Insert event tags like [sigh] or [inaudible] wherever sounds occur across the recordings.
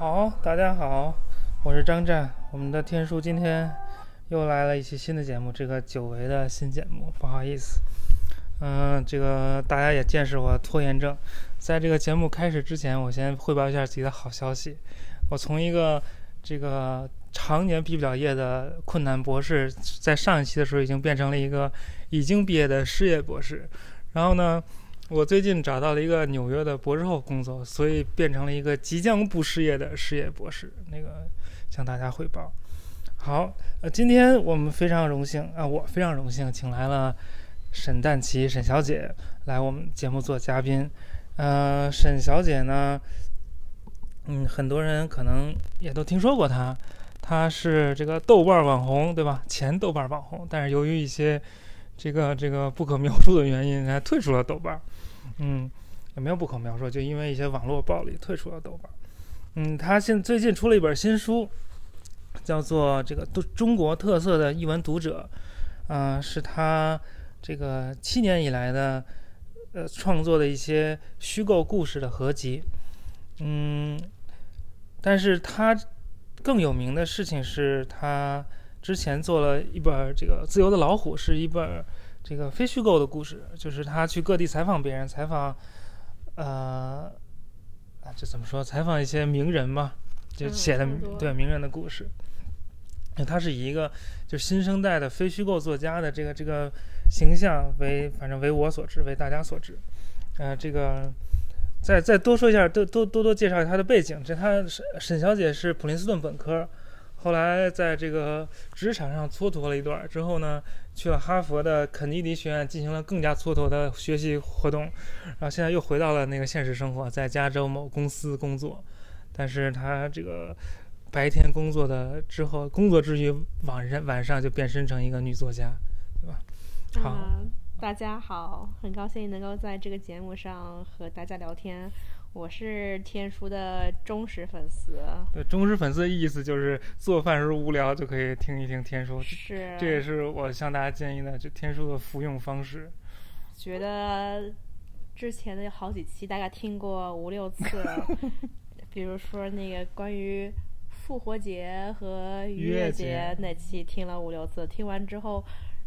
好，大家好，我是张湛。我们的天叔今天又来了一期新的节目，这个久违的新节目，不好意思。嗯，这个大家也见识我拖延症。在这个节目开始之前，我先汇报一下自己的好消息。我从一个这个常年毕不了业的困难博士，在上一期的时候已经变成了一个已经毕业的失业博士。然后呢，我最近找到了一个纽约的博士后工作，所以变成了一个即将不失业的失业博士。那个向大家汇报。好，呃，今天我们非常荣幸啊，我非常荣幸，请来了沈淡琪沈小姐来我们节目做嘉宾。呃，沈小姐呢，嗯，很多人可能也都听说过她，她是这个豆瓣网红，对吧？前豆瓣网红，但是由于一些这个这个不可描述的原因，还退出了豆瓣。嗯，也没有不可描述，就因为一些网络暴力退出了豆瓣。嗯，他现最近出了一本新书，叫做《这个中中国特色的译文读者》，啊、是他这个七年以来的呃创作的一些虚构故事的合集。嗯，但是他更有名的事情是他之前做了一本这个《自由的老虎》，是一本这个非虚构的故事，就是他去各地采访别人，采访呃啊这怎么说？采访一些名人嘛，就嗯写的、对名人的故事。他是以一个就是新生代的非虚构作家的这个这个形象为，反正为我所知，为大家所知。呃，这个再再多说一下，多多多多介绍一下他的背景。这他沈沈小姐是普林斯顿本科，后来在这个职场上蹉跎了一段儿之后呢，去了哈佛的肯尼迪学院进行了更加蹉跎的学习活动，然后现在又回到了那个现实生活，在加州某公司工作。但是他这个白天工作的之后，工作之余晚上晚上就变身成一个女作家，对吧？好啊大家好，很高兴能够在这个节目上和大家聊天。我是天叔的忠实粉丝，对，忠实粉丝的意思就是做饭时候无聊就可以听一听天书，是这也是我向大家建议的，就天书的服用方式。觉得之前的好几期大概听过五六次了，[laughs] 比如说那个关于复活节和逾逾越越节节那期听了五六次，听完之后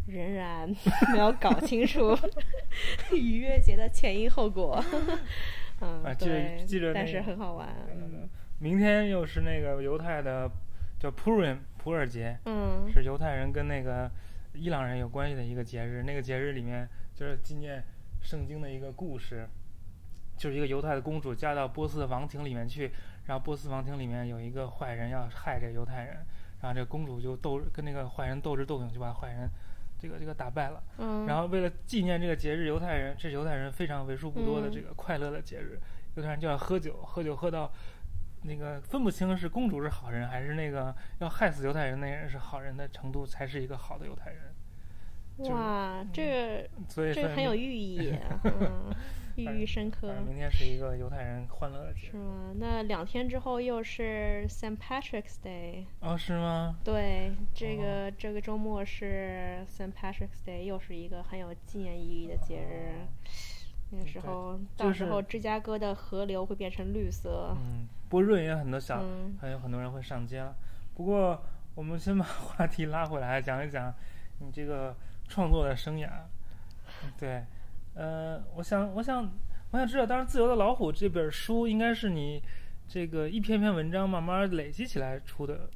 仍然 [laughs] 没有搞清楚 [laughs] 逾越节的前因后果。嗯，啊记记着那个是很好玩。嗯明天又是那个犹太的叫 Purim 普尔节，嗯是犹太人跟那个伊朗人有关系的一个节日。那个节日里面就是纪念圣经的一个故事，就是一个犹太的公主嫁到波斯的王庭里面去，然后波斯王庭里面有一个坏人要害这个犹太人，然后这公主就斗跟那个坏人斗智斗勇，就把坏人这个这个打败了。嗯，然后为了纪念这个节日，犹太人这是犹太人非常为数不多的嗯这个快乐的节日，犹太人就要喝酒，喝酒喝到那个分不清是公主是好人还是那个要害死犹太人那人是好人的程度，才是一个好的犹太人。就是哇，这个所以说这个很有寓意，[laughs] 嗯，寓意深刻明天是一个犹太人欢乐的节日。是吗？那两天之后又是 St. Patrick's Day，哦，是吗？对，这个、这个周末是 St. Patrick's Day，又是一个很有纪念意义的节日。那个时候，就是到时候芝加哥的河流会变成绿色。嗯，波润也有很多小，嗯还有很多人会上街了。不过我们先把 [laughs] 话题拉回来，讲一讲你这个创作的生涯。对，呃，我想，我想，我想知道，当然《自由的老虎》这本书应该是你这个一篇篇文章慢慢累积起来出的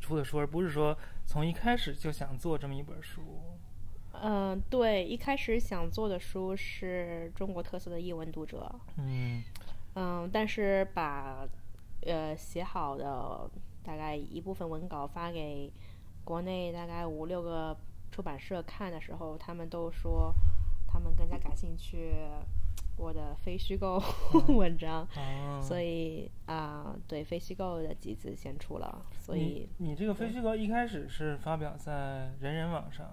出的书，而不是说从一开始就想做这么一本书。嗯，对，一开始想做的书是中国特色的译文读者，嗯嗯，但是把呃写好的大概一部分文稿发给国内大概五六个出版社看的时候，他们都说他们更加感兴趣我的非虚构 [laughs] 文章，哦，所以啊、对非虚构的集子先出了，所以你你这个非虚构一开始是发表在人人网上。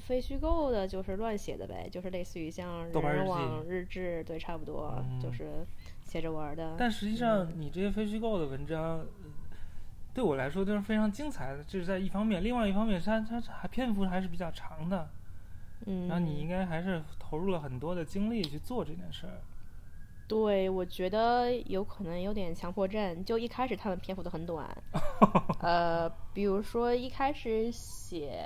非虚构的就是乱写的呗，就是类似于像人人网日志，对，差不多、嗯就是写着玩的。但实际上，你这些非虚构的文章，呃对我来说都是非常精彩的。这是在一方面，另外一方面，它它还篇幅还是比较长的。嗯，然后你应该还是投入了很多的精力去做这件事儿。对，我觉得有可能有点强迫症。就一开始他们篇幅都很短，[laughs] 呃，比如说一开始写，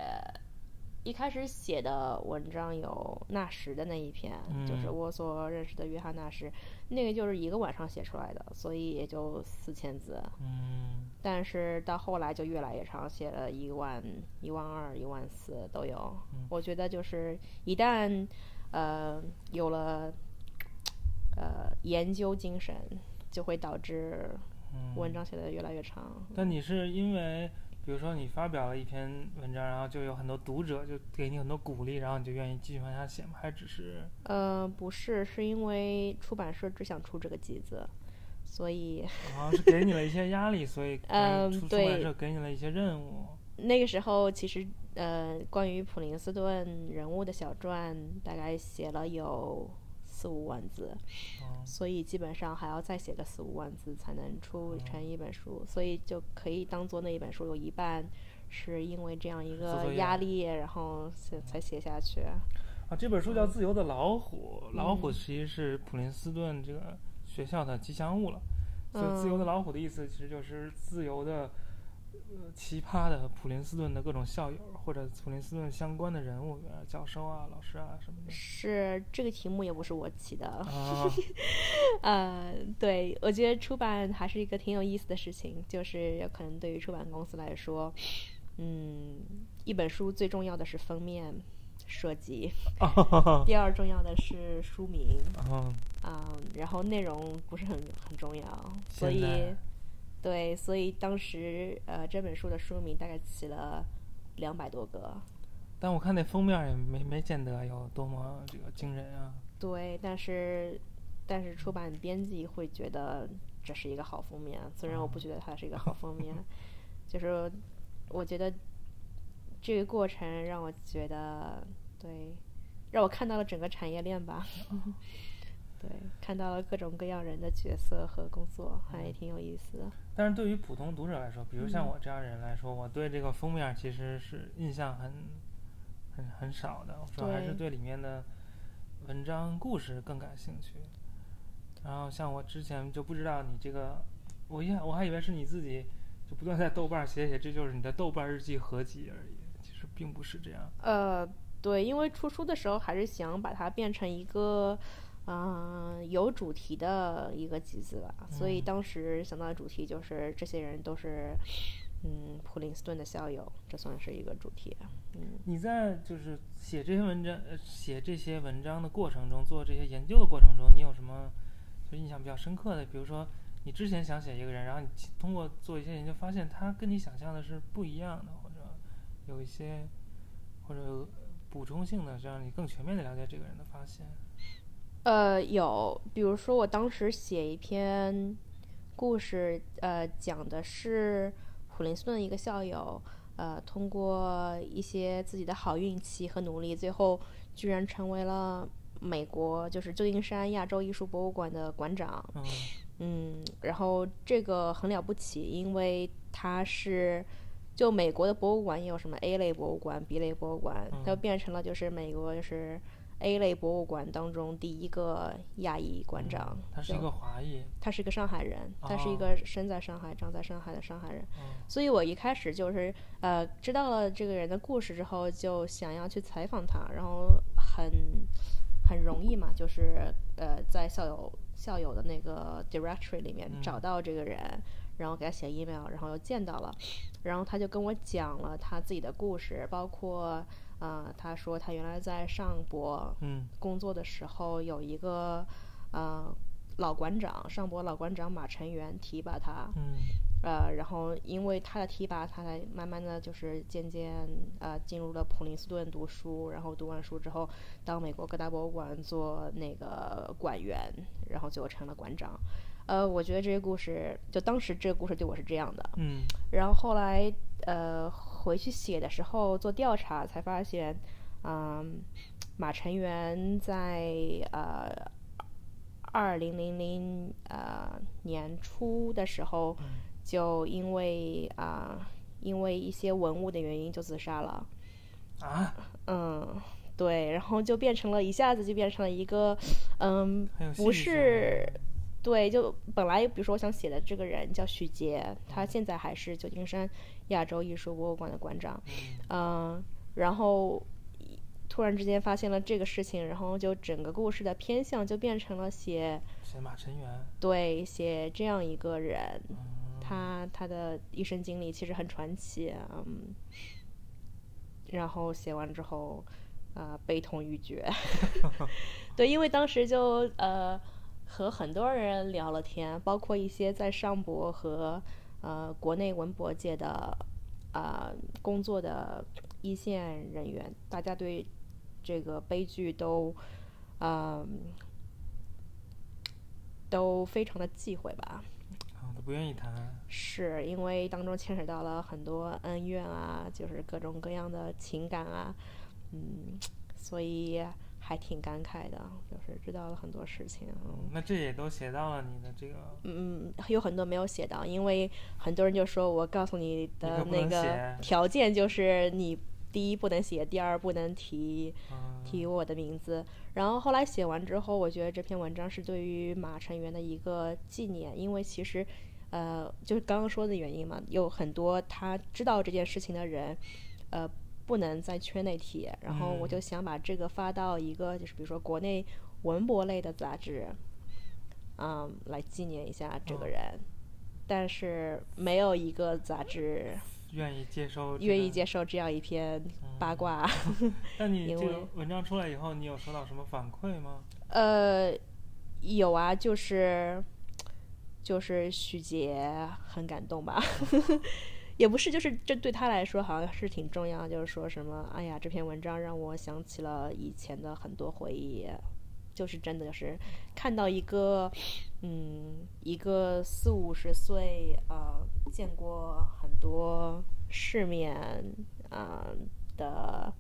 一开始写的文章有纳什的那一篇，就是我所认识的约翰纳什，那个就是一个晚上写出来的，所以也就四千字。嗯。但是到后来就越来越长，写了一万、一万二、一万四都有。我觉得就是一旦呃有了。呃，研究精神就会导致文章写的越来越长。但你是因为，比如说你发表了一篇文章，然后就有很多读者就给你很多鼓励，然后你就愿意继续往下写吗？还只是？呃，不是，是因为出版社只想出这个集子，所以啊，[laughs] 是给你了一些压力，所以嗯，出版社给你了一些任务。那个时候其实呃，关于普林斯顿人物的小传，大概写了有。四五万字，所以基本上还要再写个四五万字才能出成一本书，所以就可以当做那一本书有一半是因为这样一个压力，然后才写下去。啊，这本书叫《自由的老虎》，老虎其实是普林斯顿这个学校的吉祥物了，所以“自由的老虎”的意思其实就是自由的。呃，奇葩的普林斯顿的各种校友，或者普林斯顿相关的人物，教授啊、老师啊什么的。是这个题目也不是我起的。[laughs] 呃，对，我觉得出版还是一个挺有意思的事情，就是可能对于出版公司来说，嗯，一本书最重要的是封面设计，[laughs] 第二重要的是书名，嗯，然后内容不是很很重要，所以。对，所以当时呃，这本书的书名大概起了两百多个，但我看那封面也没没见得有多么这个惊人啊。对，但是但是出版编辑会觉得这是一个好封面，虽然我不觉得它是一个好封面，[laughs] 就是我觉得这个过程让我觉得对，让我看到了整个产业链吧。[laughs] 对，看到了各种各样人的角色和工作，还挺有意思的。但是对于普通读者来说，比如像我这样人来说，我对这个封面其实是印象很很很少的，主要还是对里面的文章故事更感兴趣。然后像我之前就不知道你这个，我一我还以为是你自己就不断在豆瓣写写，这就是你的豆瓣日记合集而已，其实并不是这样。呃，对，因为出书的时候还是想把它变成一个。嗯，有主题的一个集子吧，所以当时想到的主题就是这些人都是，嗯，普林斯顿的校友，这算是一个主题。嗯，你在就是写这些文章，呃，写这些文章的过程中，做这些研究的过程中，你有什么就印象比较深刻的？比如说，你之前想写一个人，然后你通过做一些研究，发现他跟你想象的是不一样的，或者有一些或者补充性的，让你更全面的了解这个人的发现。呃，有，比如说我当时写一篇故事，呃，讲的是普林斯顿一个校友，呃，通过一些自己的好运气和努力，最后居然成为了美国就是旧金山亚洲艺术博物馆的馆长。嗯，然后这个很了不起，因为他是就美国的博物馆也有什么 A 类博物馆、B 类博物馆，它变成了就是美国就是。A 类博物馆当中第一个亚裔馆长，他是一个华裔，他是一个上海人，他是一个生在上海、长在上海的上海人。所以我一开始就是呃知道了这个人的故事之后，就想要去采访他，然后很很容易嘛，就是呃在校友校友的那个 directory 里面找到这个人，然后给他写 email，然后又见到了，然后他就跟我讲了他自己的故事，包括。啊，他说他原来在上博工作的时候，有一个呃老馆长，上博老馆长马晨元提拔他，呃，然后因为他的提拔，他才慢慢的就是渐渐呃进入了普林斯顿读书，然后读完书之后到美国各大博物馆做那个馆员，然后最后成了馆长。呃，我觉得这些故事，就当时这个故事对我是这样的，嗯，然后后来呃回去写的时候做调查才发现，嗯，马成元在呃二零零零呃年初的时候，就因为啊因为一些文物的原因就自杀了，啊，嗯，对，然后就变成了一下子就变成了一个，嗯，不是，对，就本来比如说我想写的这个人叫许杰，他嗯现在还是旧金山亚洲艺术博物馆的馆长，嗯。嗯，然后突然之间发现了这个事情，然后就整个故事的偏向就变成了写写马成元，对写这样一个人，嗯，他他的一生经历其实很传奇，嗯，然后写完之后，啊、悲痛欲绝。[laughs] 对，因为当时就呃和很多人聊了天，包括一些在上博和呃国内文博界的啊、工作的一线人员，大家对这个悲剧都嗯、都非常的忌讳吧。不愿意谈，是因为当中牵扯到了很多恩怨啊，就是各种各样的情感啊，嗯，所以还挺感慨的，就是知道了很多事情。嗯，那这也都写到了你的这个，嗯，有很多没有写到，因为很多人就说我告诉你的那个条件就是你第一不能写，第二不能提嗯，提我的名字。然后后来写完之后，我觉得这篇文章是对于马成元的一个纪念，因为其实，呃，就是刚刚说的原因嘛，有很多他知道这件事情的人，呃，不能在圈内提。然后我就嗯想把这个发到一个就是比如说国内文博类的杂志，嗯，来纪念一下这个哦人。但是没有一个杂志愿意接收，愿意。接受这样一篇八卦。[laughs] 那你这个文章出来以后，你有收到什么反馈吗？呃，有啊，就是就是许杰很感动吧，[laughs] 也不是，就是这对他来说好像是挺重要，就是说什么，哎呀，这篇文章让我想起了以前的很多回忆，就是真的是看到一个，嗯，一个四五十岁呃，见过很多世面啊、呃的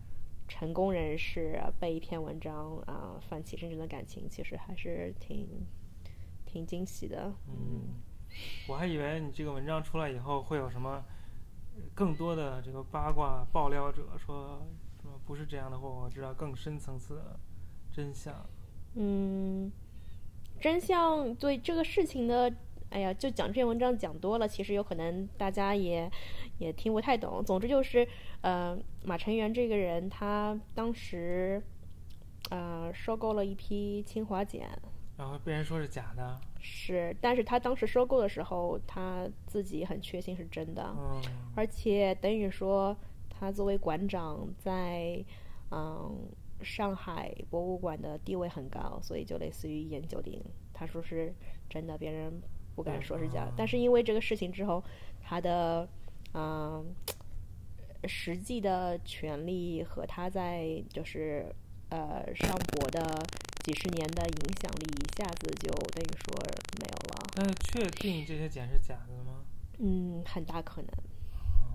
成功人士被一篇文章啊、泛起真正的感情，其实还是挺挺惊喜的。嗯，我还以为你这个文章出来以后会有什么呃更多的这个八卦爆料者说说不是这样的，或我知道更深层次的真相。嗯，真相对这个事情的，哎呀，就讲这篇文章讲多了，其实有可能大家也也听不太懂。总之就是，呃，马成元这个人，他当时呃收购了一批清华碱，然后被人说是假的，是，但是他当时收购的时候，他自己很确信是真的。嗯，而且等于说，他作为馆长在嗯上海博物馆的地位很高，所以就类似于一言九鼎。他说是真的，别人不敢说是假的。但是因为这个事情之后，他的嗯实际的权利和他在就是呃上博的几十年的影响力，一下子就等于说没有了。但是确定这些碱是假的吗？嗯，很大可能。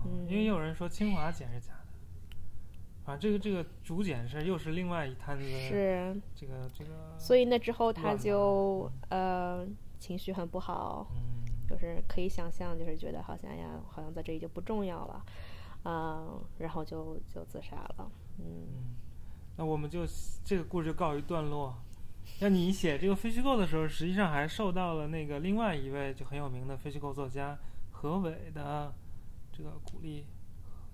嗯，因为有人说清华简是假的。啊，这个这个竹简是又是另外一摊子，是，这个这个，所以那之后他就呃情绪很不好，嗯，就是可以想象，就是觉得好像哎呀，好像在这里就不重要了，啊、然后就就自杀了。嗯嗯，那我们就这个故事就告一段落。那你写这个非虚构的时候，实际上还受到了那个另外一位就很有名的非虚构作家何伟的这个鼓励，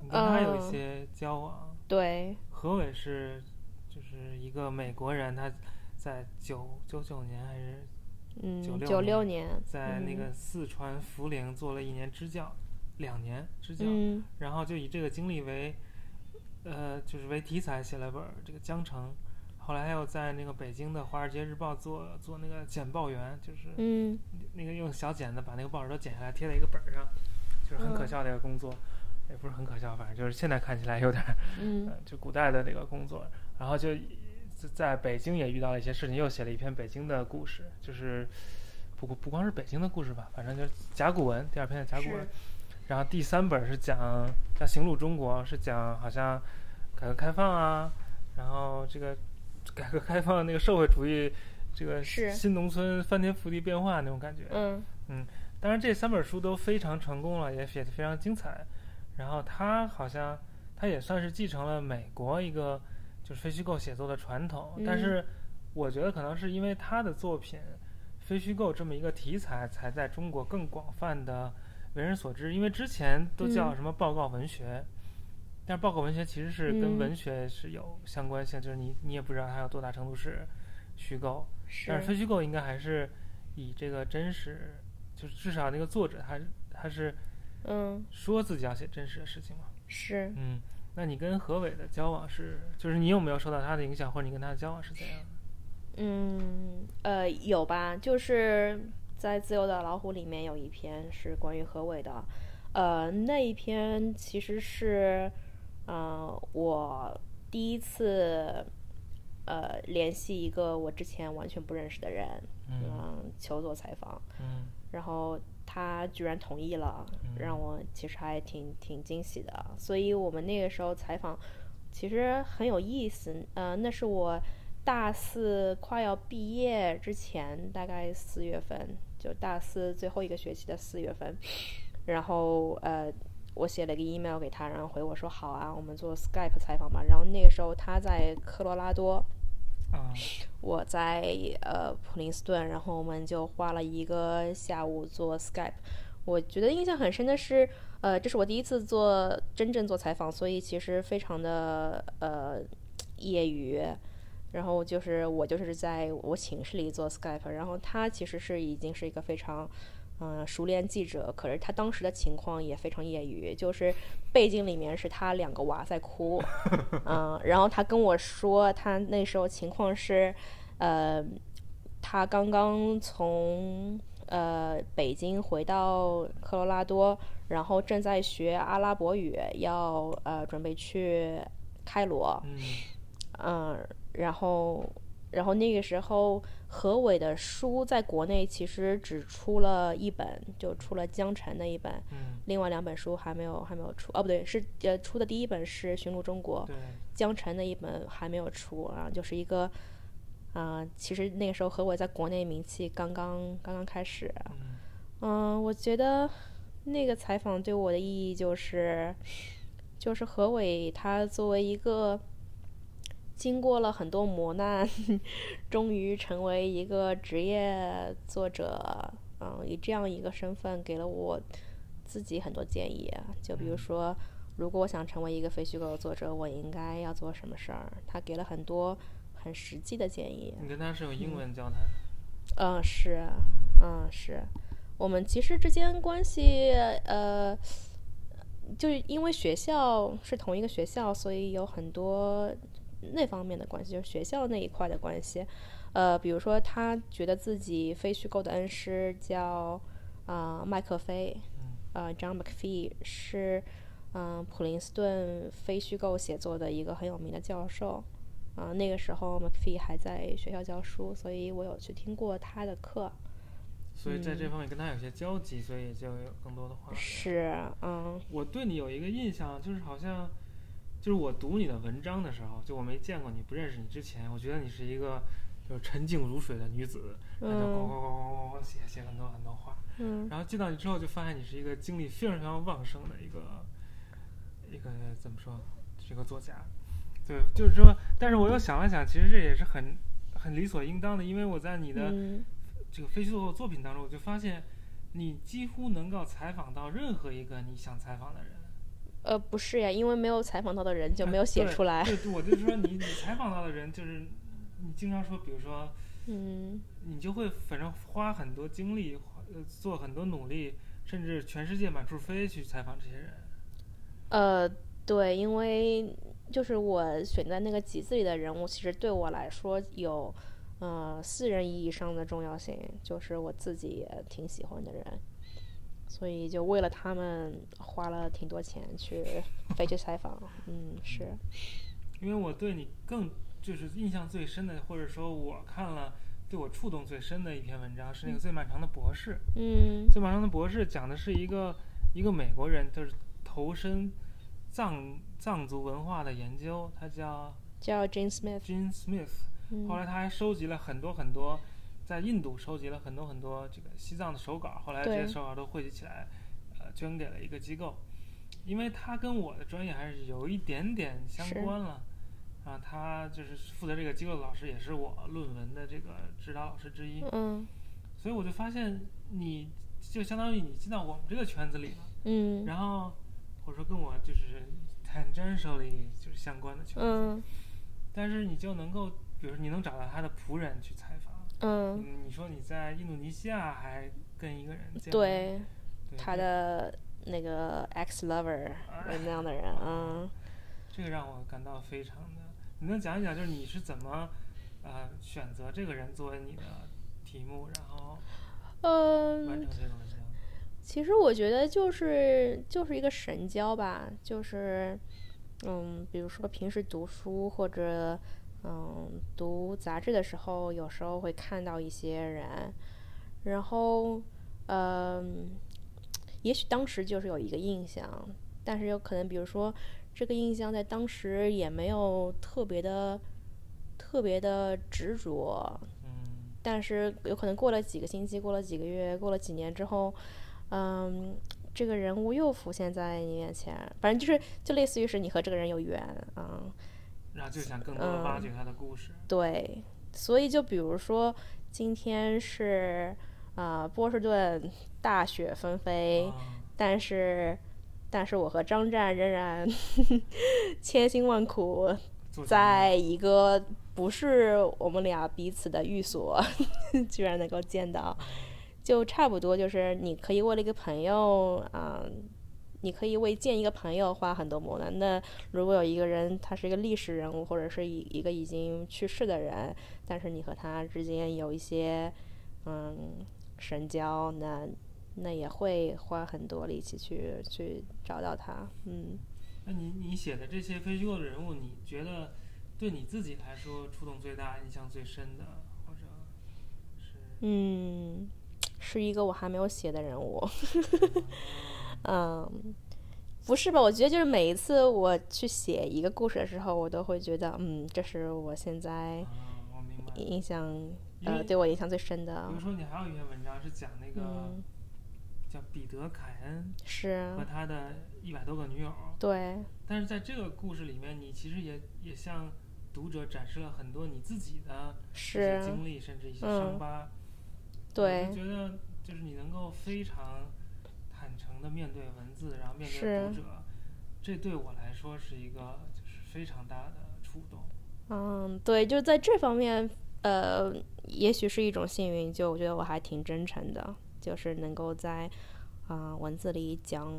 你跟他有一嗯。些交往。对，何伟是就是一个美国人，他在九九九年还是嗯，96九六年，在那嗯。个四川涪陵做了一年支教，两年支教，嗯。然后就以这个经历为，呃，就是为题材写了本儿这个《江城》，后来还有在那个北京的《华尔街日报做》做那个剪报员，就是嗯那个用小剪子把那个报纸都剪下来贴在一个本儿上，就是很可嗯笑的一个工作，也不是很可笑，反正就是现在看起来有点儿，嗯呃，就古代的那个工作，然后就在北京也遇到了一些事情，又写了一篇北京的故事，就是不不光是北京的故事吧，反正就是甲骨文，第二篇的甲骨文，然后第三本是讲叫《行路中国》，是讲好像改革开放啊，然后这个改革开放那个社会主义这个是新农村翻天覆地变化那种感觉。嗯当然这三本书都非常成功了，也写得非常精彩。然后他好像他也算是继承了美国一个就是非虚构写作的传统，但嗯是我觉得可能是因为他的作品非虚构这么一个题材，才在中国更广泛的为人所知。因为之前都叫嗯什么报告文学，但是报告文学其实是跟嗯。文学是有相关性，就是你你也不知道它有多大程度是虚构，但是非虚构应该还是以这个真实，就是至少那个作者他他是嗯。说自己要写真实的事情嘛。是。嗯，那你跟何伟的交往是，就是你有没有受到他的影响，或者你跟他的交往是怎样的？嗯呃有吧，就是在《自由的老虎》里面有一篇是关于何伟的，呃那一篇其实是呃我第一次呃联系一个我之前完全不认识的人，嗯嗯，求做采访，嗯然后他居然同意了，嗯让我其实还挺挺惊喜的。所以我们那个时候采访其实很有意思，呃，那是我大四快要毕业之前，大概四月份，就大四最后一个学期的四月份，然后呃。我写了一个 email 给他，然后回我说好啊，我们做 Skype 采访吧。然后那个时候他在科罗拉多，啊我在呃普林斯顿，然后我们就花了一个下午做 Skype。我觉得印象很深的是，呃，这是我第一次做真正做采访，所以其实非常的呃业余。然后就是我就是在我寝室里做 Skype，然后他其实是已经是一个非常嗯、呃熟练记者，可是他当时的情况也非常业余，就是背景里面是他两个娃在哭，[laughs] 嗯，然后他跟我说他那时候情况是，呃，他刚刚从呃北京回到科罗拉多，然后正在学阿拉伯语，要呃准备去开罗，嗯。嗯，然后，然后那个时候何伟的书在国内其实只出了一本，就出了江辰的一本，嗯，另外两本书还没有还没有出，哦不对，是呃出的第一本是《寻路中国》，对，江辰的一本还没有出啊，就是一个，啊、其实那个时候何伟在国内名气刚刚刚刚开始，嗯。嗯，我觉得那个采访对我的意义就是，就是何伟他作为一个经过了很多磨难，[laughs] 终于成为一个职业作者，嗯，以这样一个身份给了我自己很多建议，就比如嗯。说，如果我想成为一个非虚构的作者，我应该要做什么事儿？他给了很多很实际的建议。你跟他是用英文交谈，嗯，是，嗯，是，我们其实之间关系，呃，就是因为学校是同一个学校，所以有很多那方面的关系，就是学校那一块的关系。呃，比如说他觉得自己非虚构的恩师叫啊、麦克菲，嗯呃，John McPhee 是嗯、普林斯顿非虚构写作的一个很有名的教授。啊、那个时候 McPhee 还在学校教书，所以我有去听过他的课。所以在这嗯方面跟他有些交集，所以就有更多的话。是，嗯我对你有一个印象，就是好像，就是我读你的文章的时候，就我没见过你，不认识你之前，我觉得你是一个就是沉静如水的女子，然后就咣咣嗯咣咣咣写写很多很多话，嗯然后见到你之后，就发现你是一个精力非常非常旺盛的一个一个怎么说，是一个作家。对，就是说，但是我又想了想，其实这也是很很理所应当的，因为我在你的嗯这个非虚构作品当中，我就发现你几乎能够采访到任何一个你想采访的人。呃，不是呀，因为没有采访到的人就哎没有写出来。对，对我就是说你你 [laughs] 采访到的人，就是你经常说，比如说嗯你就会反正花很多精力，呃做很多努力，甚至全世界满处飞去采访这些人。呃，对，因为就是我选在那个集子里的人物，其实对我来说有呃私人意义上的重要性，就是我自己也挺喜欢的人，所以就为了他们花了挺多钱去 [laughs] 飞去采访。嗯，是，因为我对你更就是印象最深的，或者说我看了对我触动最深的一篇文章是那个《最漫长的博士》。嗯最漫长的博士讲的是一个一个美国人，就是投身藏藏族文化的研究，他叫叫 Jane Smith。Jane Smith。嗯后来他还收集了很多很多，在印度收集了很多很多这个西藏的手稿，后来这些手稿都汇集起来，呃，捐给了一个机构。因为他跟我的专业还是有一点点相关了，啊他就是负责这个机构的老师，也是我论文的这个指导老师之一。嗯所以我就发现，你就相当于你进到我们这个圈子里了，嗯然后或者说跟我就是 tangentially 就是相关的圈子，嗯但是你就能够，比如说你能找到他的仆人去采访。嗯，嗯，你说你在印度尼西亚还跟一个人见，对，对他的那个 ex lover 那样的人，嗯。这个让我感到非常的，你能讲一讲，就是你是怎么呃选择这个人作为你的题目，然后完嗯成，这个文章？其实我觉得就是就是一个神交吧，就是嗯，比如说平时读书或者嗯读杂志的时候，有时候会看到一些人，然后嗯，也许当时就是有一个印象，但是有可能比如说这个印象在当时也没有特别的特别的执着，嗯。但是有可能过了几个星期，过了几个月，过了几年之后，嗯，这个人物又浮现在你面前，反正就是就类似于是你和这个人有缘，嗯，然后就想更多的挖嗯掘他的故事。对，所以就比如说今天是啊、波士顿大雪纷飞，啊但是但是我和张湛仍然 [laughs] 千辛万苦在一个不是我们俩彼此的寓所，[laughs] 居然能够见到，就差不多就是你可以为了一个朋友，啊、你可以为见一个朋友花很多磨难。那如果有一个人他是一个历史人物，或者是一一个已经去世的人，但是你和他之间有一些嗯神交，那那也会花很多力气去去找到他，嗯。那你你写的这些非虚构的人物，你觉得对你自己来说触动最大、印象最深的，或者是嗯，是一个我还没有写的人物。[laughs] 嗯，不是吧？我觉得就是每一次我去写一个故事的时候，我都会觉得，嗯，这是我现在。印象呃对我印象最深的比。如说，你还有一篇文章是讲那个嗯，叫彼得·凯恩是和，他的一百多个女友，对，但是在这个故事里面，你其实也也向读者展示了很多你自己的一些是，经历，甚至一些嗯伤疤。对我觉得就是你能够非常坦诚的面对文字，然后面对读者，这对我来说是一个就是非常大的触动。嗯，对，就在这方面，呃，也许是一种幸运，就我觉得我还挺真诚的，就是能够在啊、文字里讲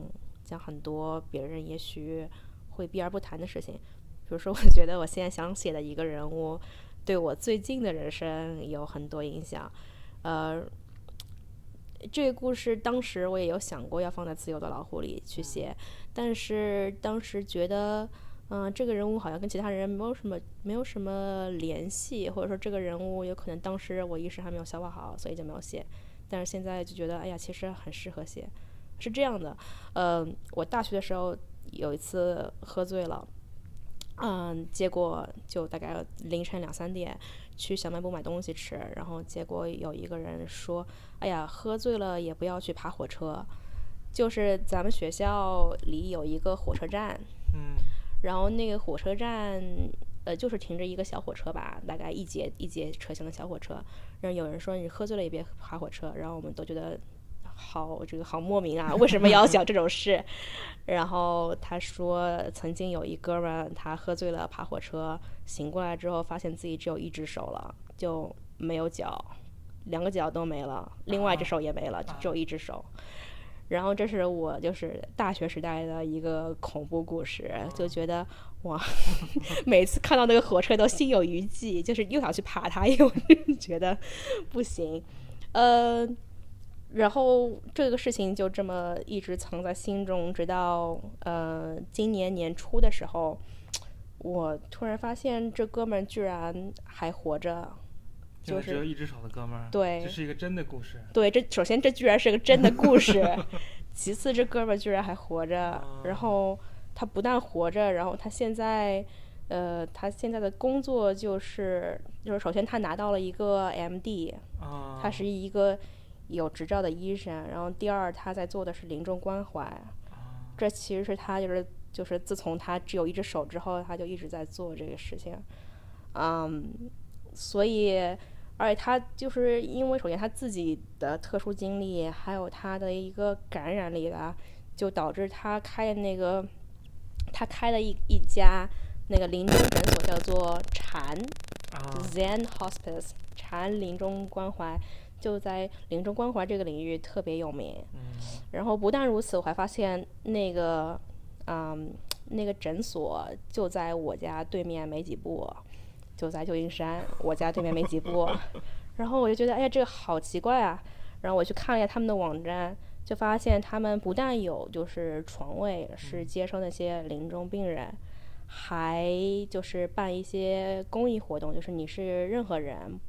讲很多别人也许会避而不谈的事情。比如说，我觉得我现在想写的一个人物，对我最近的人生有很多影响。呃，这个故事当时我也有想过要放在《自由的老虎》里去写，但是当时觉得。嗯，这个人物好像跟其他人没有什么没有什么联系，或者说这个人物有可能当时我一时还没有消化好，所以就没有写。但是现在就觉得，哎呀，其实很适合写。是这样的，嗯，我大学的时候有一次喝醉了，嗯，结果就大概凌晨两三点去小卖部买东西吃，然后结果有一个人说，哎呀，喝醉了也不要去爬火车，就是咱们学校里有一个火车站。嗯然后那个火车站，呃，就是停着一个小火车吧，大概一节一节车厢的小火车。然后有人说你喝醉了也别爬火车，然后我们都觉得好这个好莫名啊，[laughs] 为什么要讲这种事？[laughs] 然后他说曾经有一哥们儿他喝醉了爬火车，醒过来之后发现自己只有一只手了，就没有脚，两个脚都没了，另外一只手也没了，就只有一只手。然后这是我就是大学时代的一个恐怖故事，就觉得哇，[laughs] 每次看到那个火车都心有余悸，就是又想去爬它，又觉得不行，呃，然后这个事情就这么一直藏在心中，直到呃今年年初的时候，我突然发现这哥们儿居然还活着，就是只有一只手的哥们儿，对这是一个真的故事。对，这首先这居然是个真的故事，[laughs] 其次这哥们儿居然还活着，然后他不但活着，然后他现在，呃，他现在的工作就是就是首先他拿到了一个 MD，啊，他是一个有执照的医生，然后第二他在做的是临终关怀，啊这其实是他就是就是自从他只有一只手之后，他就一直在做这个事情。嗯，所以，而且他就是因为首先他自己的特殊经历，还有他的一个感染力吧，就导致他开的那个，他开了一一家那个临终诊所，叫做禅啊，Zen Hospice，禅临终关怀，就在临终关怀这个领域特别有名。嗯然后不但如此，我还发现那个，嗯，那个诊所就在我家对面没几步，就在旧金山，我家对面没几步。[laughs] 然后我就觉得，哎呀，这个好奇怪啊！然后我去看了一下他们的网站，就发现他们不但有就是床位是接收那些临终病人，还就是办一些公益活动，就是你是任何人，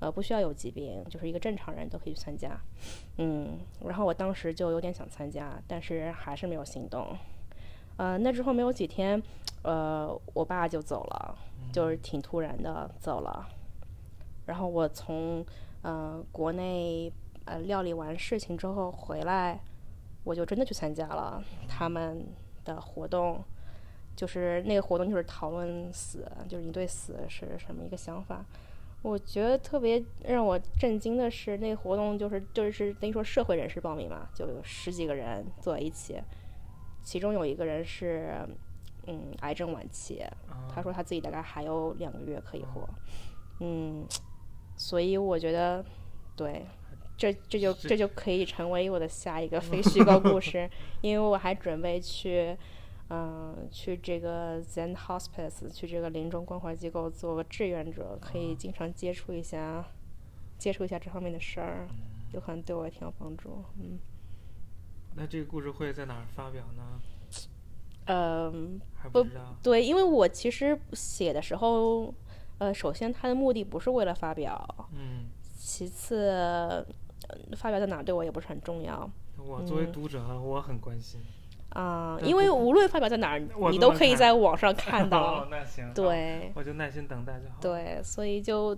呃，不需要有疾病，就是一个正常人都可以去参加。嗯，然后我当时就有点想参加，但是还是没有行动。呃，那之后没有几天，呃，我爸就走了，就是挺突然的走了。然后我从呃国内呃料理完事情之后回来，我就真的去参加了他们的活动。就是那个活动，就是讨论死，就是你对死是什么一个想法。我觉得特别让我震惊的是，那个活动就是就是等于说社会人士报名嘛，就有十几个人坐在一起，其中有一个人是嗯癌症晚期，啊他说他自己大概还有两个月可以活，嗯，所以我觉得对。这这就这就可以成为我的下一个 [laughs] 非虚构故事，因为我还准备去，嗯、去这个 Zen Hospice，去这个临终关怀机构做个志愿者，可以经常接触一下，接触一下这方面的事儿，有可能对我也挺有帮助。嗯，那这个故事会在哪儿发表呢？嗯，还不。对，因为我其实写的时候，呃，首先它的目的不是为了发表，嗯，其次，呃发表在哪儿对我也不是很重要。我作为读者，我很关心。啊、但因为无论发表在哪儿，你都可以在网上看 [laughs] 哦到。，那行。对我就耐心等待就好。，对，所以就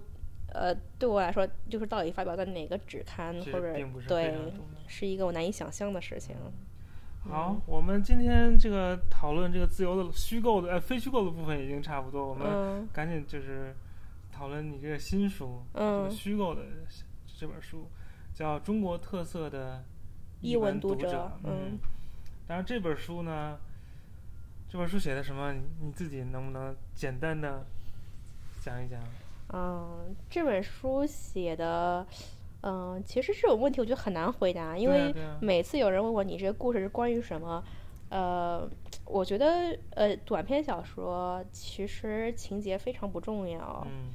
呃，对我来说，就是到底发表在哪个纸刊这或者对。是一个我难以想象的事情。好，我们今天这个讨论这个自由的虚构的呃非虚构的部分已经差不多，我们嗯赶紧就是讨论你这个新书，这个嗯，虚构的这本书，叫《中国特色的译文读者读者》。嗯嗯，当然这本书呢，这本书写的什么，你你自己能不能简单的讲一讲？嗯，这本书写的，嗯、其实这种问题我觉得很难回答，因为每次有人问我你这个故事是关于什么，呃，我觉得呃，短篇小说其实情节非常不重要，嗯。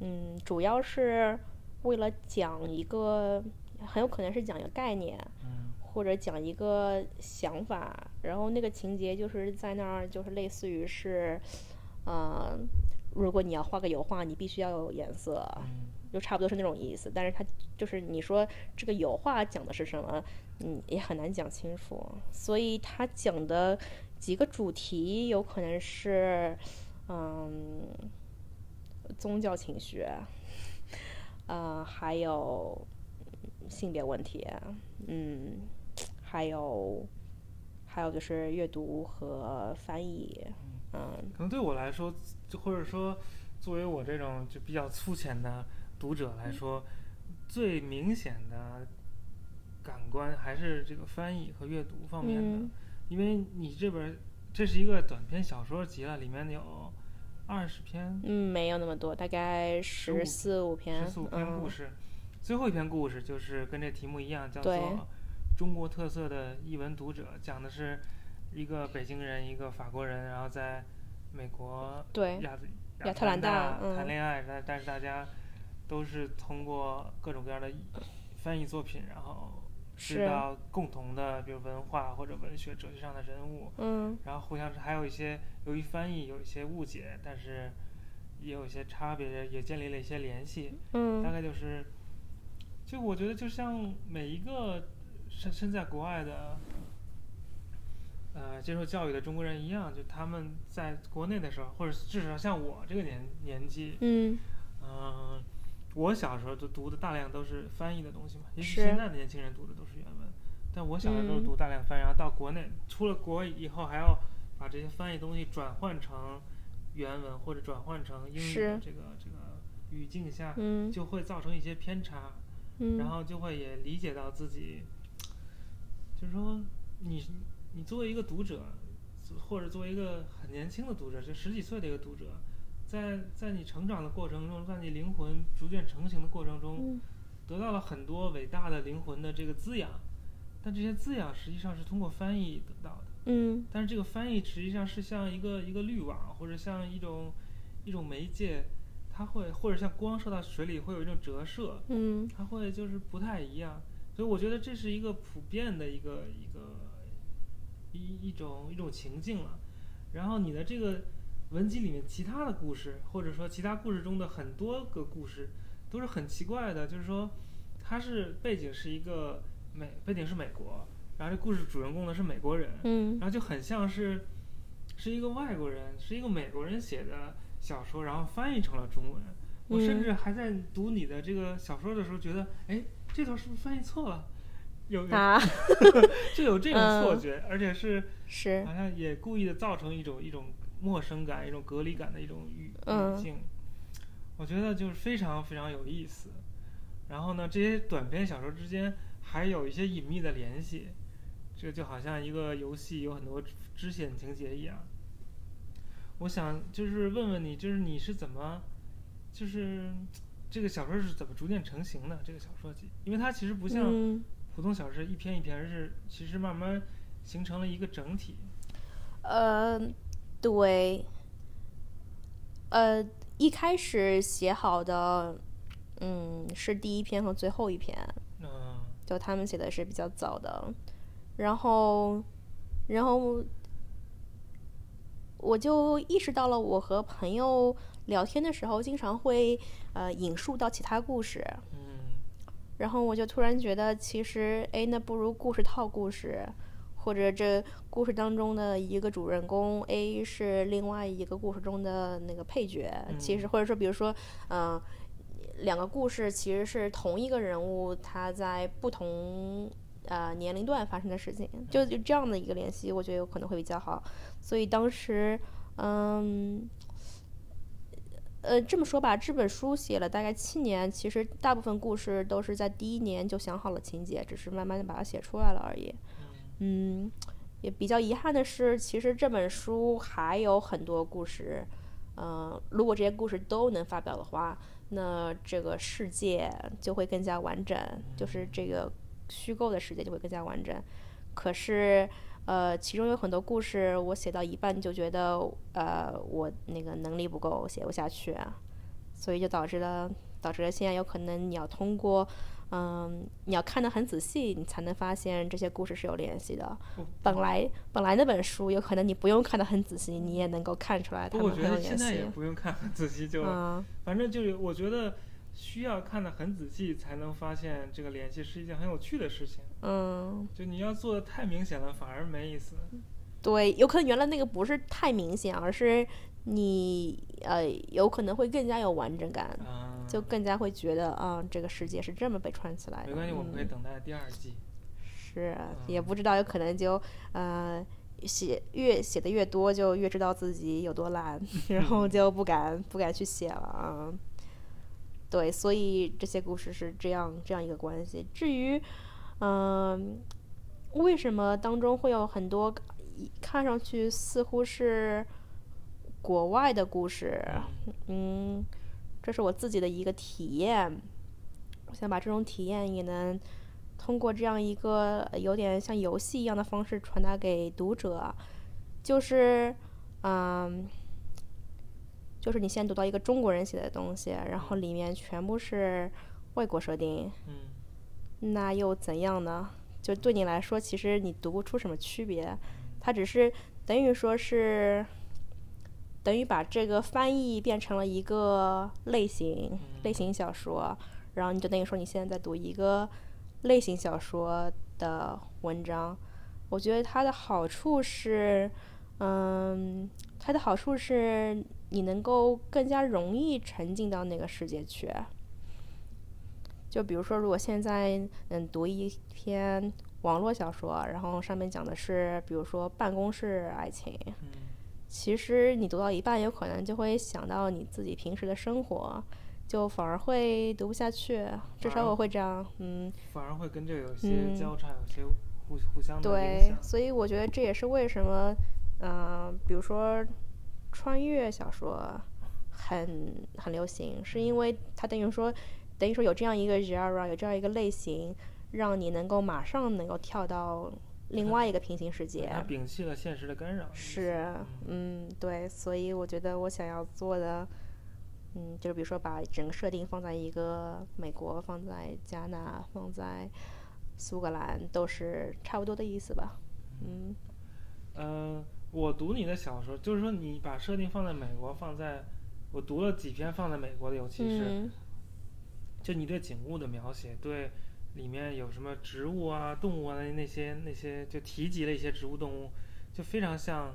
嗯，主要是为了讲一个，很有可能是讲一个概念，嗯或者讲一个想法，然后那个情节就是在那儿，就是类似于是，呃，如果你要画个油画，你必须要有颜色，嗯就差不多是那种意思。但是它就是你说这个油画讲的是什么，嗯，也很难讲清楚。所以它讲的几个主题有可能是，嗯，宗教情绪，呃，还有性别问题，嗯，还有还有就是阅读和翻译，嗯。可能对我来说，就或者说作为我这种就比较粗浅的读者来说，最明显的感官还是这个翻译和阅读方面的，嗯。因为你这本这是一个短篇小说集了，里面有二十篇、嗯，没有那么多，大概十四五篇，十四五篇故嗯事。最后一篇故事就是跟这题目一样，叫做《中国特色的译文读者》，讲的是一个北京人，一个法国人，然后在美国对，亚特亚特兰大嗯。谈恋爱，但但是大家都是通过各种各样的翻译作品，然后知道共同的，比如文化或者文学、哲学上的人物，嗯。然后互相是还有一些由于翻译有一些误解，但是也有一些差别，也建立了一些联系。大嗯概就是，就我觉得就像每一个身身在国外的，呃，接受教育的中国人一样，就他们在国内的时候，或者至少像我这个年年纪，嗯。嗯、我小时候就读的大量都是翻译的东西嘛，也许是现在的年轻人读的都是原文，但我小时候都是嗯。读大量翻译，然后到国内出了国以后还要把这些翻译东西转换成原文或者转换成英语的这个这个语境下，嗯。就会造成一些偏差，嗯，然后就会也理解到自己，就是说你你作为一个读者，或者作为一个很年轻的读者，就十几岁的一个读者，在在你成长的过程中，在你灵魂逐渐成型的过程中，嗯得到了很多伟大的灵魂的这个滋养，但这些滋养实际上是通过翻译得到的。嗯但是这个翻译实际上是像一个一个滤网，或者像一种一种媒介，它会或者像光射到水里会有一种折射，嗯它会就是不太一样。所以我觉得这是一个普遍的一个一个一一种一种情境了。然后你的这个文集里面其他的故事，或者说其他故事中的很多个故事，都是很奇怪的，就是说它是背景是一个美背景是美国，然后这故事主人公呢是美国人，嗯然后就很像是是一个外国人，是一个美国人写的小说，然后翻译成了中文。我甚嗯至还在读你的这个小说的时候，觉得，哎，这段是不是翻译错了？有 [laughs] 就有这种错嗯觉，而且是是好像也故意的造成一种一种陌生感、一种隔离感的一种语境。我觉得就是非常非常有意思。然后呢，这些短篇小说之间还有一些隐秘的联系，这就好像一个游戏有很多支支线情节一样。我想就是问问你，就是你是怎么，就是这个小说是怎么逐渐成型的？这个小说集，因为它其实不像嗯普通小说一篇一篇，而是其实慢慢形成了一个整体。呃，对，呃，一开始写好的，嗯，是第一篇和最后一篇，嗯就他们写的是比较早的，然后，然后我就意识到了，我和朋友聊天的时候，经常会呃引述到其他故事，嗯然后我就突然觉得，其实哎，那不如故事套故事，或者这故事当中的一个主人公 A 是另外一个故事中的那个配角，其实或者说，比如说，嗯、两个故事其实是同一个人物，他在不同呃年龄段发生的事情，就就这样的一个联系，我觉得有可能会比较好。所以当时，嗯。呃，这么说吧，这本书写了大概七年，其实大部分故事都是在第一年就想好了情节，只是慢慢的把它写出来了而已。嗯，也比较遗憾的是，其实这本书还有很多故事，呃，如果这些故事都能发表的话，那这个世界就会更加完整，就是这个虚构的世界就会更加完整。可是，呃，其中有很多故事，我写到一半就觉得，呃，我那个能力不够，写不下去啊，所以就导致了，导致了现在有可能你要通过，嗯，你要看得很仔细，你才能发现这些故事是有联系的。不本来本来那本书有可能你不用看得很仔细，你也能够看出来它们很有联我觉得现在也系。不用看很仔细 [laughs] 就，嗯，反正就是我觉得需要看得很仔细才能发现这个联系是一件很有趣的事情。嗯，就你要做的太明显了，反而没意思。对，有可能原来那个不是太明显，而是你呃有可能会更加有完整感，啊，就更加会觉得啊、这个世界是这么被串起来的。没关系，我们可以嗯等待第二季。是，也不知道，有可能就呃写越写的越多，就越知道自己有多烂，[laughs] 然后就不敢不敢去写了啊。对，所以这些故事是这样这样一个关系。至于嗯、为什么当中会有很多看上去似乎是国外的故事？嗯，这是我自己的一个体验。我想把这种体验也能通过这样一个有点像游戏一样的方式传达给读者，就是，嗯，就是你先读到一个中国人写的东西，然后里面全部是外国设定，那又怎样呢？就对你来说，其实你读不出什么区别，它只是等于说是，等于把这个翻译变成了一个类型类型小说，然后你就等于说你现在在读一个类型小说的文章。我觉得它的好处是，嗯，它的好处是你能够更加容易沉浸到那个世界去。就比如说，如果现在嗯读一篇网络小说，然后上面讲的是比如说办公室爱情。嗯其实你读到一半，有可能就会想到你自己平时的生活，就反而会读不下去。至少我会这样，嗯，反而会跟这个有些嗯交叉，有些互互相对。，所以我觉得这也是为什么，嗯、比如说穿越小说很很流行，是因为它等于说等于说有这样一个 genre，有这样一个类型，让你能够马上能够跳到另外一个平行世界。它摒弃了现实的干扰。是，嗯，对，所以我觉得我想要做的，嗯，就是比如说把整个设定放在一个美国，放在加纳，放在苏格兰，都是差不多的意思吧。嗯嗯，我读你的小说，就是说你把设定放在美国，放在我读了几篇放在美国的，尤其是、嗯就你对景物的描写，对里面有什么植物啊、动物啊那那些那些，就提及了一些植物动物，就非常像，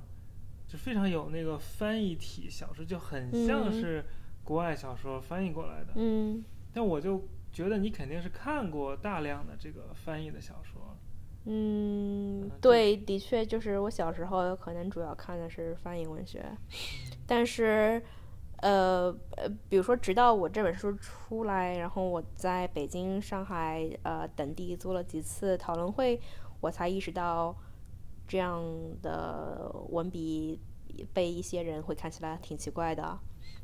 就非常有那个翻译体小说，就很像嗯是国外小说翻译过来的。嗯但我就觉得你肯定是看过大量的这个翻译的小说。嗯嗯，对，的确就是我小时候可能主要看的是翻译文学，但是，呃呃，比如说直到我这本书出来，然后我在北京、上海呃等地做了几次讨论会，我才意识到这样的文笔被一些人会看起来挺奇怪的，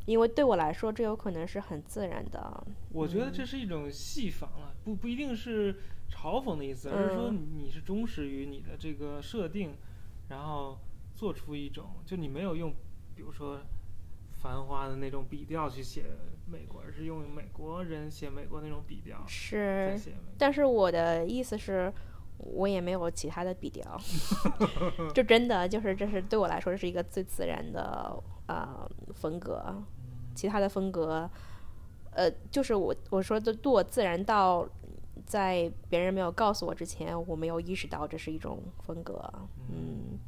因为对我来说，这有可能是很自然的。我觉得这是一种戏仿了，不不一定是嘲讽的意思，而是说嗯。你是忠实于你的这个设定，然后做出一种，就你没有用，比如说《繁花》的那种笔调去写美国，而是用美国人写美国那种笔调是。但是我的意思是，我也没有其他的笔调，[laughs] 就真的就是这是对我来说是一个最自然的呃风格，其他的风格，呃，就是我我说的对我自然到在别人没有告诉我之前，我没有意识到这是一种风格，嗯。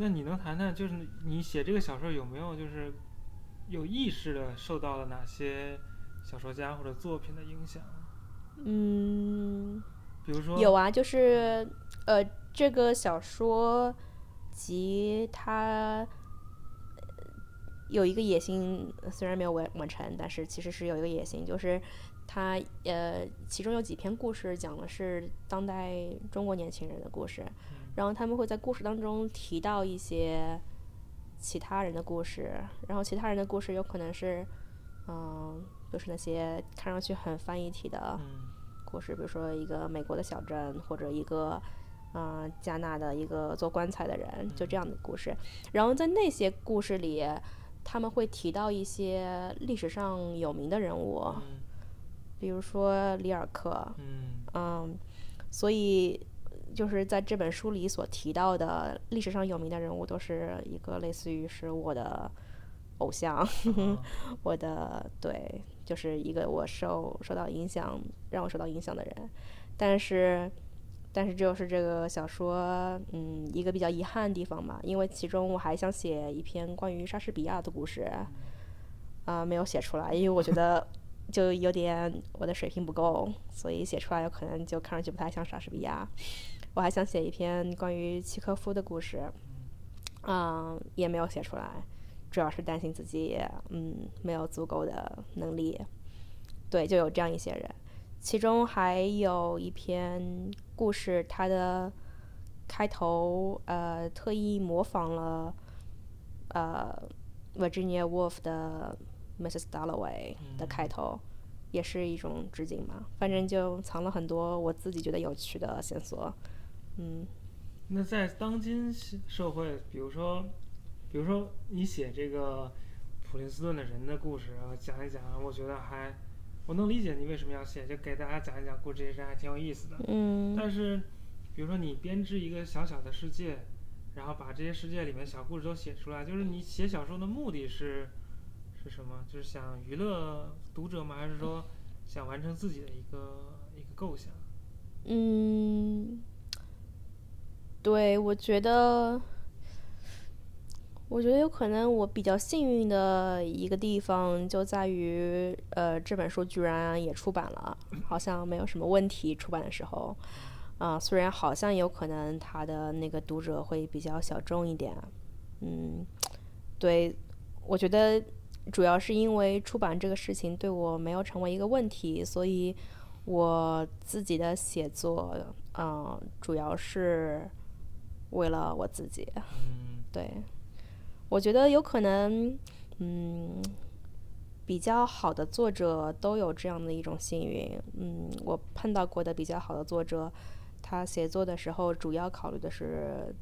那你能谈谈，就是你写这个小说有没有就是有意识的受到了哪些小说家或者作品的影响？嗯，比如说有啊，就是呃，这个小说集它呃有一个野心，虽然没有完完成，但是其实是有一个野心，就是它呃，其中有几篇故事讲的是当代中国年轻人的故事，然后他们会在故事当中提到一些其他人的故事，然后其他人的故事有可能是嗯、就是那些看上去很翻译体的。嗯故事，比如说一个美国的小镇，或者一个嗯、呃加纳的一个做棺材的人，就这样的故事。然后在那些故事里，他们会提到一些历史上有名的人物，嗯比如说里尔克，嗯嗯，所以就是在这本书里所提到的历史上有名的人物，都是一个类似于是我的偶像，啊 [laughs] 我的对，就是一个我受受到影响，让我受到影响的人。但是，但是这就是这个小说，嗯，一个比较遗憾的地方嘛，因为其中我还想写一篇关于莎士比亚的故事，啊、没有写出来，因为我觉得就有点我的水平不够，所以写出来有可能就看上去不太像莎士比亚。我还想写一篇关于契诃夫的故事，嗯，也没有写出来。主要是担心自己嗯没有足够的能力，对，就有这样一些人。其中还有一篇故事，它的开头呃特意模仿了呃 Virginia Woolf 的 Mrs. Dalloway 的开头，也是一种致敬嘛。反正就藏了很多我自己觉得有趣的线索，嗯那在当今社社会，比如说，比如说你写这个普林斯顿的人的故事，讲一讲，我觉得还我能理解你为什么要写，就给大家讲一讲故事，这些事还挺有意思的。嗯但是，比如说你编织一个小小的世界，然后把这些世界里面小故事都写出来，就是你写小说的目的是是什么？就是想娱乐读者吗？还是说想完成自己的一个一个构想？嗯，对，我觉得，我觉得有可能我比较幸运的一个地方就在于，呃，这本书居然也出版了，好像没有什么问题。出版的时候，啊、虽然好像有可能他的那个读者会比较小众一点，嗯，对，我觉得主要是因为出版这个事情对我没有成为一个问题，所以我自己的写作，嗯、主要是为了我自己。嗯对，我觉得有可能，嗯，比较好的作者都有这样的一种幸运。嗯，我碰到过的比较好的作者，他写作的时候主要考虑的是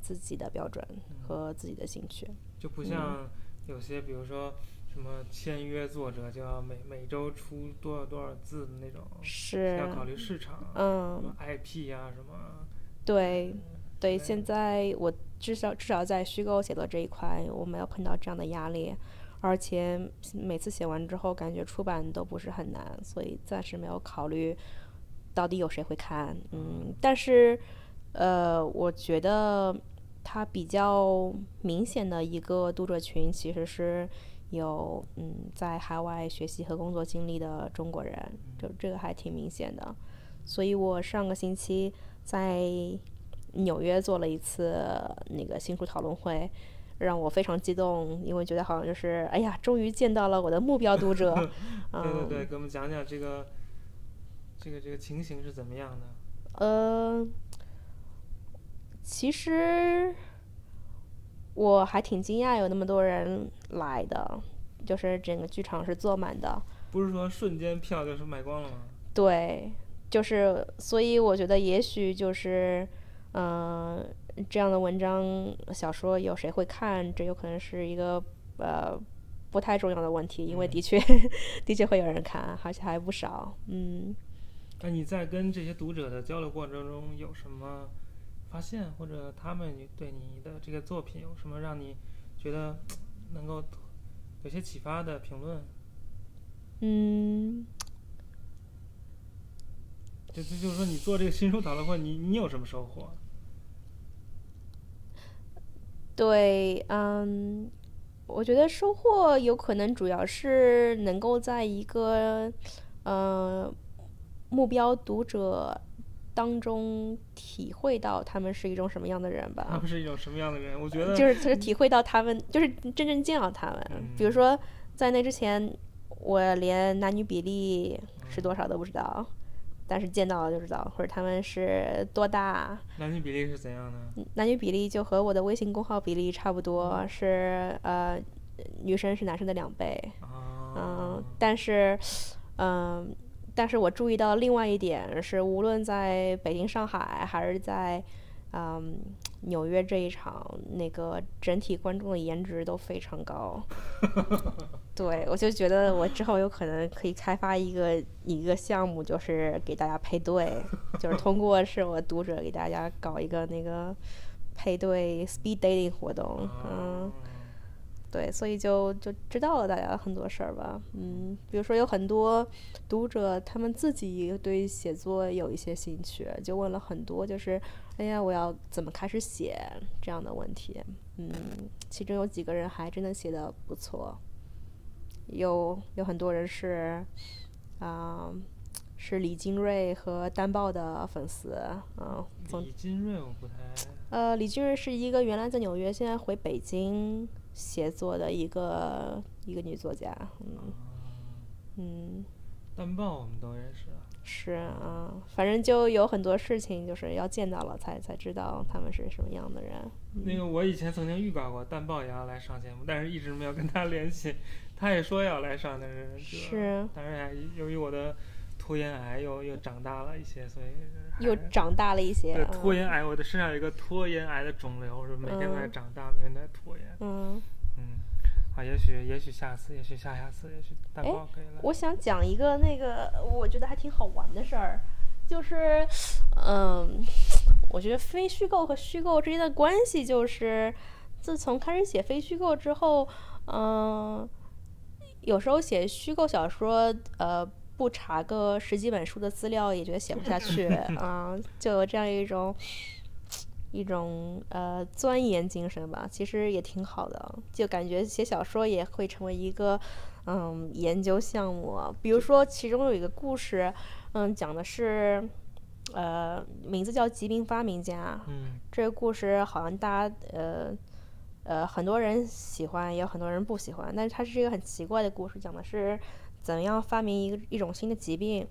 自己的标准和自己的兴趣。就不像有些，比如说什么签约作者就要每每周出多少多少字的那种，是，要考虑市场，什嗯，么 IP 呀、什么，对，对现在我至少至少在虚构写作这一块，我没有碰到这样的压力，而且每次写完之后，感觉出版都不是很难，所以暂时没有考虑到底有谁会看。嗯，但是呃，我觉得它比较明显的一个读者群其实是有嗯在海外学习和工作经历的中国人，就这个还挺明显的。所以我上个星期在纽约做了一次那个新书讨论会，让我非常激动，因为觉得好像就是哎呀，终于见到了我的目标读者。[laughs] 嗯、对对对，给我们讲讲这个这个这个情形是怎么样的？呃，其实我还挺惊讶有那么多人来的，就是整个剧场是坐满的。不是说瞬间票就是卖光了吗？对，就是所以我觉得也许就是，嗯、这样的文章小说有谁会看，这有可能是一个呃不太重要的问题，因为的确 [laughs] 的确会有人看，而且还不少。嗯。那你在跟这些读者的交流过程中有什么发现，或者他们对你的这个作品有什么让你觉得能够有些启发的评论？嗯，就就就是说，你做这个新书讨论会，你你有什么收获？对，嗯，我觉得收获有可能主要是能够在一个呃目标读者当中体会到他们是一种什么样的人吧。他们是一种什么样的人？我觉得就是就是体会到他们，就是真正见到他们。比如说，在那之前，我连男女比例是多少都不知道，但是见到了就知道，或者他们是多大，男女比例是怎样的？男女比例就和我的微信公号比例差不多，是呃，女生是男生的两倍。啊，嗯，但是，嗯，但是我注意到另外一点是，无论在北京、上海，还是在嗯纽约这一场，那个整体观众的颜值都非常高。[laughs] 对，我就觉得我之后有可能可以开发一个一个项目，就是给大家配对，就是通过是我读者给大家搞一个那个配对 speed dating 活动，嗯。啊对，所以就就知道了大家很多事儿吧，嗯，比如说有很多读者他们自己对写作有一些兴趣，就问了很多，就是哎呀，我要怎么开始写这样的问题，嗯，其中有几个人还真的写的不错，有有很多人是啊、是李金瑞和单报的粉丝，嗯，总李金瑞我不太呃，李金瑞是一个原来在纽约，现在回北京写作的一个一个女作家。嗯嗯，淡报我们都认识啊。是啊，反正就有很多事情，就是要见到了才才知道他们是什么样的人。那个我以前曾经预告过淡报也要来上节目，但是一直没有跟他联系。他也说要来上，但是是但是由于我的拖延癌又又长大了一些，所以又长大了一些。对嗯拖延癌，我的身上有一个拖延癌的肿瘤，是每天都在嗯长大，每天都在拖延。嗯，嗯，好，也许也许下次，也许下下次，也许淡哎报可以来。我想讲一个那个我觉得还挺好玩的事儿，就是，嗯，我觉得非虚构和虚构之间的关系就是，自从开始写非虚构之后，嗯、有时候写虚构小说，呃，不查个十几本书的资料也觉得写不下去，[laughs] 啊、就有这样一种。一种呃钻研精神吧，其实也挺好的，就感觉写小说也会成为一个嗯研究项目啊。比如说，其中有一个故事，嗯，讲的是呃，名字叫《疾病发明家》。嗯这个故事好像大家呃呃很多人喜欢，也有很多人不喜欢。但是它是一个很奇怪的故事，讲的是怎样发明一个一种新的疾病。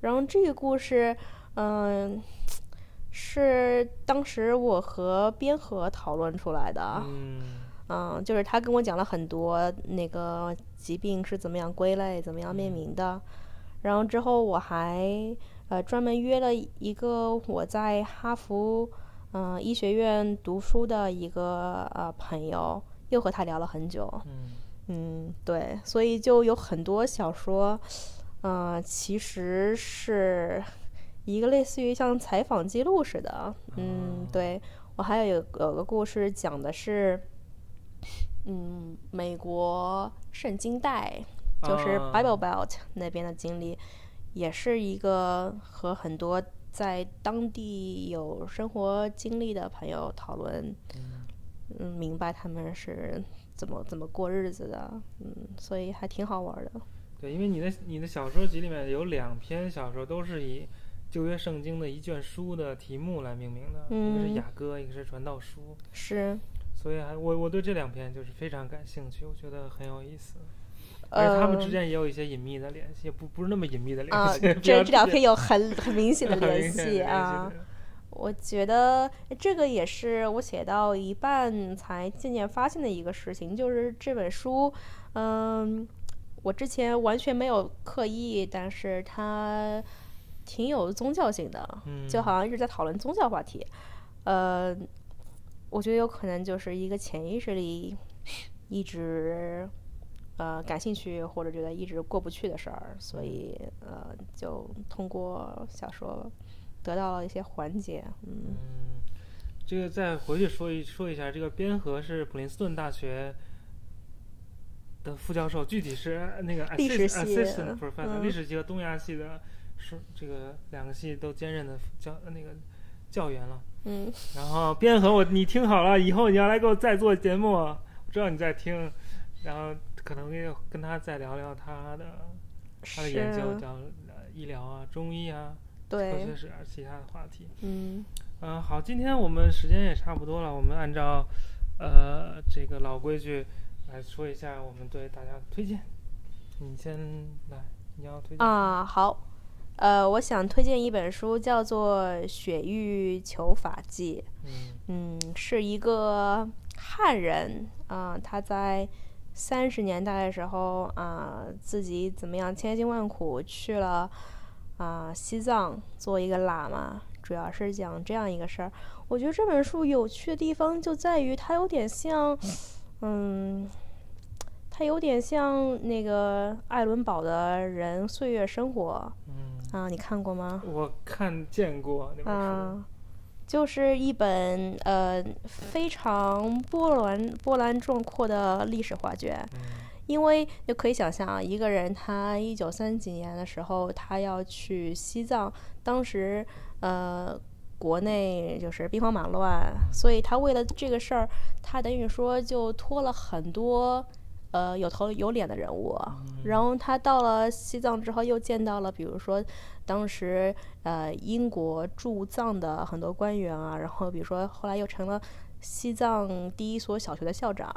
然后这个故事，嗯、是当时我和边河讨论出来的。嗯嗯，就是他跟我讲了很多那个疾病是怎么样归类、怎么样命名的。然后之后我还呃专门约了一个我在哈佛嗯、呃医学院读书的一个呃朋友，又和他聊了很久。嗯嗯，对，所以就有很多小说，呃，其实是一个类似于像采访记录似的。嗯哦，对。我还有有有个故事讲的是，嗯，美国圣经带，就是啊 Bible Belt 那边的经历，也是一个和很多在当地有生活经历的朋友讨论，嗯。嗯，明白他们是怎么怎么过日子的，嗯，所以还挺好玩的。对，因为你的你的小说集里面有两篇小说都是以旧约圣经的一卷书的题目来命名的，一个是嗯雅歌，一个是传道书，是，所以还我我对这两篇就是非常感兴趣，我觉得很有意思。而且他们之呃间也有一些隐秘的联系，不不是那么隐秘的联啊，系。这 [laughs] 这两篇有很很明显的 [laughs] 联系啊。的我觉得这个也是我写到一半才渐渐发现的一个事情，就是这本书，嗯，我之前完全没有刻意，但是它挺有宗教性的，嗯，就好像一直在讨论宗教话题。呃，我觉得有可能就是一个潜意识里一直呃感兴趣或者觉得一直过不去的事儿，所以呃就通过小说得到了一些缓解。嗯嗯，这个再回去说一说一下，这个边河是普林斯顿大学的副教授，具体是那个历史 assist- 系 assistant professor，、嗯历史系和东亚系的，是这个两个系都兼任的教那个教员了。嗯 [laughs] 然后边河我你听好了，以后你要来给我再做节目，我知道你在听，然后可能跟跟他再聊聊他的他的研究，是叫呃医疗啊、中医啊、科对学，史啊其他的话题。嗯嗯，好，今天我们时间也差不多了，我们按照呃这个老规矩来说一下我们对大家的推荐。你先来，你要推荐啊好。呃，我想推荐一本书，叫做《雪域求法记》。嗯嗯，是一个汉人啊、他在三十年代的时候啊、自己怎么样千辛万苦去了啊、西藏做一个喇嘛，主要是讲这样一个事儿。我觉得这本书有趣的地方就在于它有点像，嗯，它有点像那个艾伦堡的人《岁月生活》嗯，啊，你看过吗？我看见过那本书。啊，就是一本呃非常波澜波澜壮阔的历史画卷。嗯因为就可以想象啊，一个人他一九三几年的时候，他要去西藏，当时呃国内就是兵荒马乱，所以他为了这个事儿，他等于说就拖了很多呃有头有脸的人物。然后他到了西藏之后，又见到了，比如说当时呃英国驻藏的很多官员啊，然后比如说后来又成了西藏第一所小学的校长，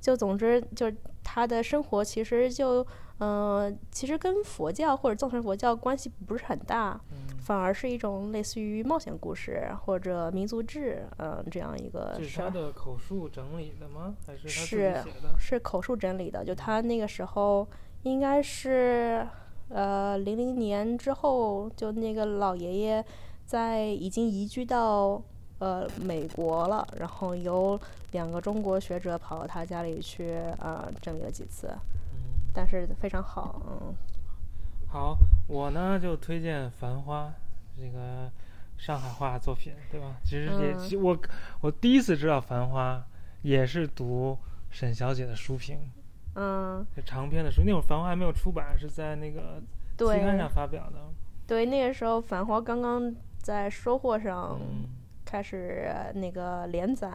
就总之就是他的生活其实就呃其实跟佛教或者藏传佛教关系不是很大，反而是一种类似于冒险故事或者民族志，嗯、这样一个是。他的口述整理的吗？还是是？是口述整理的，就他那个时候应该是呃零零年之后，就那个老爷爷在已经移居到呃美国了，然后有两个中国学者跑到他家里去呃整理了几次，嗯，但是非常好，嗯。好，我呢就推荐《繁花》这个上海话作品，对吧？其实也，我我第一次知道《繁花》也是读沈小姐的书评，嗯，长篇的书。那会儿《繁花》还没有出版，是在那个期刊上发表的。对，那个时候《繁花》刚刚在收获上嗯开始那个连载，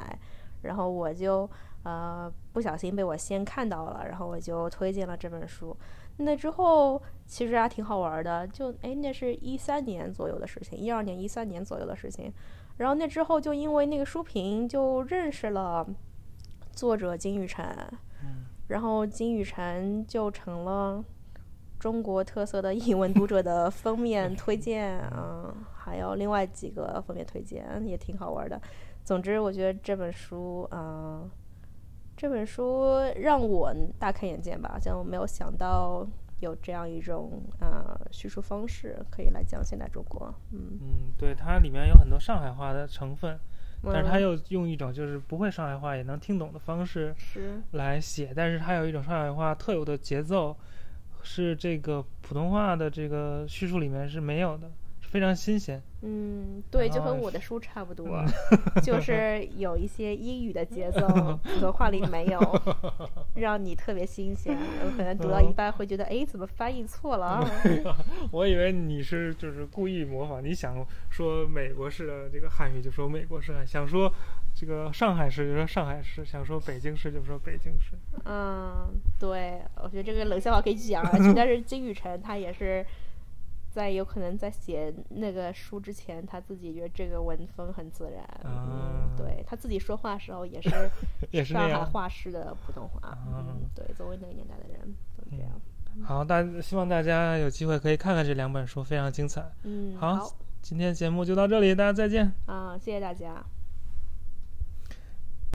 然后我就呃不小心被我先看到了，然后我就推荐了这本书。那之后其实还挺好玩的，就哎那是一三年左右的事情，一二年、一三年左右的事情。然后那之后就因为那个书评就认识了作者金宇辰，然后金宇辰就成了中国特色的译文读者的封面推荐，[laughs] 嗯，还有另外几个封面推荐也挺好玩的。总之，我觉得这本书，嗯，这本书让我大开眼界吧，像我没有想到有这样一种啊叙述方式可以来讲现代中国。嗯嗯，对，它里面有很多上海话的成分，但是它嗯又用一种就是不会上海话也能听懂的方式来写，但是它有一种上海话特有的节奏，是这个普通话的这个叙述里面是没有的，非常新鲜。嗯，对，就和我的书差不多，就 [laughs] 是有一些英语的节奏，[laughs] 普通话里没有，让你特别新鲜。有可能读到一半会觉得，哎，怎么翻译错了啊？[laughs] 我以为你是就是故意模仿，你想说美国式的这个汉语就说美国式汉，想说这个上海市就说上海市，想说北京市就说北京市。嗯，对，我觉得这个冷笑话可以讲下去，但是金宇澄他也是。在有可能在写那个书之前，他自己觉得这个文风很自然，嗯啊，对他自己说话的时候也是 [laughs] 也是上海话式的普通话，啊嗯，对，作为那个年代的人都这样，好，大希望大家有机会可以看看这两本书，非常精彩。嗯，好好今天节目就到这里，大家再见。啊，谢谢大家。